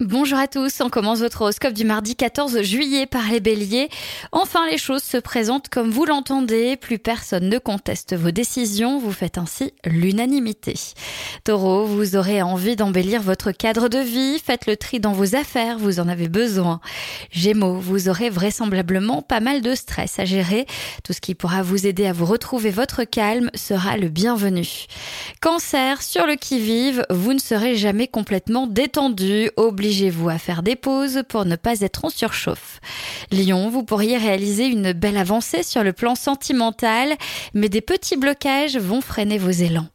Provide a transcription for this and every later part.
Bonjour à tous, on commence votre horoscope du mardi 14 juillet par les béliers. Enfin, les choses se présentent comme vous l'entendez, plus personne ne conteste vos décisions, vous faites ainsi l'unanimité. Taureau, vous aurez envie d'embellir votre cadre de vie, faites le tri dans vos affaires, vous en avez besoin. Gémeaux, vous aurez vraisemblablement pas mal de stress à gérer, tout ce qui pourra vous aider à vous retrouver votre calme sera le bienvenu. Cancer, sur le qui-vive, vous ne serez jamais complètement détendu, obligez-vous à faire des pauses pour ne pas être en surchauffe. Lion, vous pourriez réaliser une belle avancée sur le plan sentimental, mais des petits blocages vont freiner vos élans.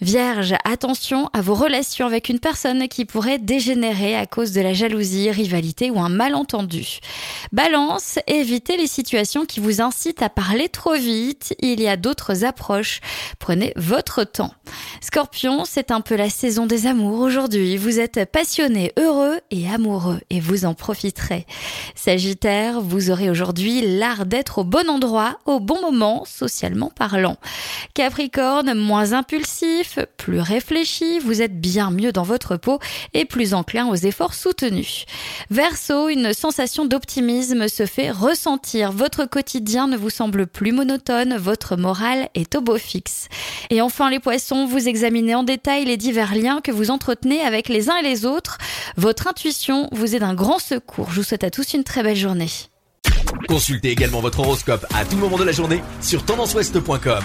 Vierge, attention à vos relations avec une personne qui pourrait dégénérer à cause de la jalousie, rivalité ou un malentendu. Balance, évitez les situations qui vous incitent à parler trop vite. Il y a d'autres approches. Prenez votre temps. Scorpion, c'est un peu la saison des amours aujourd'hui. Vous êtes passionné, heureux et amoureux et vous en profiterez. Sagittaire, vous aurez aujourd'hui l'art d'être au bon endroit, au bon moment, socialement parlant. Capricorne, moins impulsif, plus réfléchi, vous êtes bien mieux dans votre peau et plus enclin aux efforts soutenus. Verseau, une sensation d'optimisme se fait ressentir. Votre quotidien ne vous semble plus monotone, votre morale est au beau fixe. Et enfin les poissons, vous examinez en détail les divers liens que vous entretenez avec les uns et les autres. Votre intuition vous est d'un grand secours. Je vous souhaite à tous une très belle journée. Consultez également votre horoscope à tout moment de la journée sur tendanceouest.com.